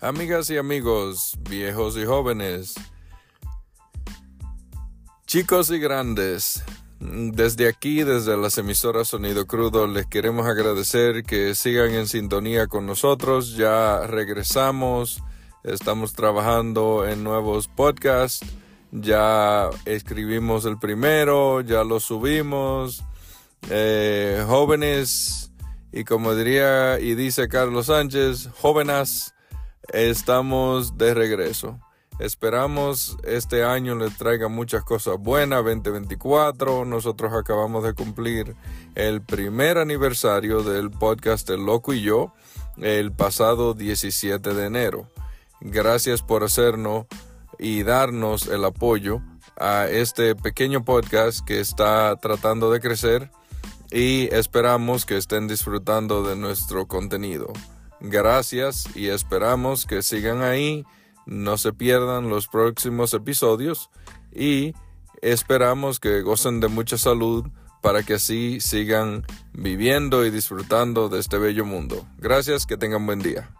Amigas y amigos, viejos y jóvenes, chicos y grandes, desde aquí, desde las emisoras Sonido Crudo, les queremos agradecer que sigan en sintonía con nosotros. Ya regresamos, estamos trabajando en nuevos podcasts, ya escribimos el primero, ya lo subimos. Eh, jóvenes, y como diría y dice Carlos Sánchez, jóvenes estamos de regreso. Esperamos este año les traiga muchas cosas buenas, 2024. Nosotros acabamos de cumplir el primer aniversario del podcast El Loco y yo el pasado 17 de enero. Gracias por hacernos y darnos el apoyo a este pequeño podcast que está tratando de crecer y esperamos que estén disfrutando de nuestro contenido. Gracias y esperamos que sigan ahí, no se pierdan los próximos episodios y esperamos que gocen de mucha salud para que así sigan viviendo y disfrutando de este bello mundo. Gracias, que tengan buen día.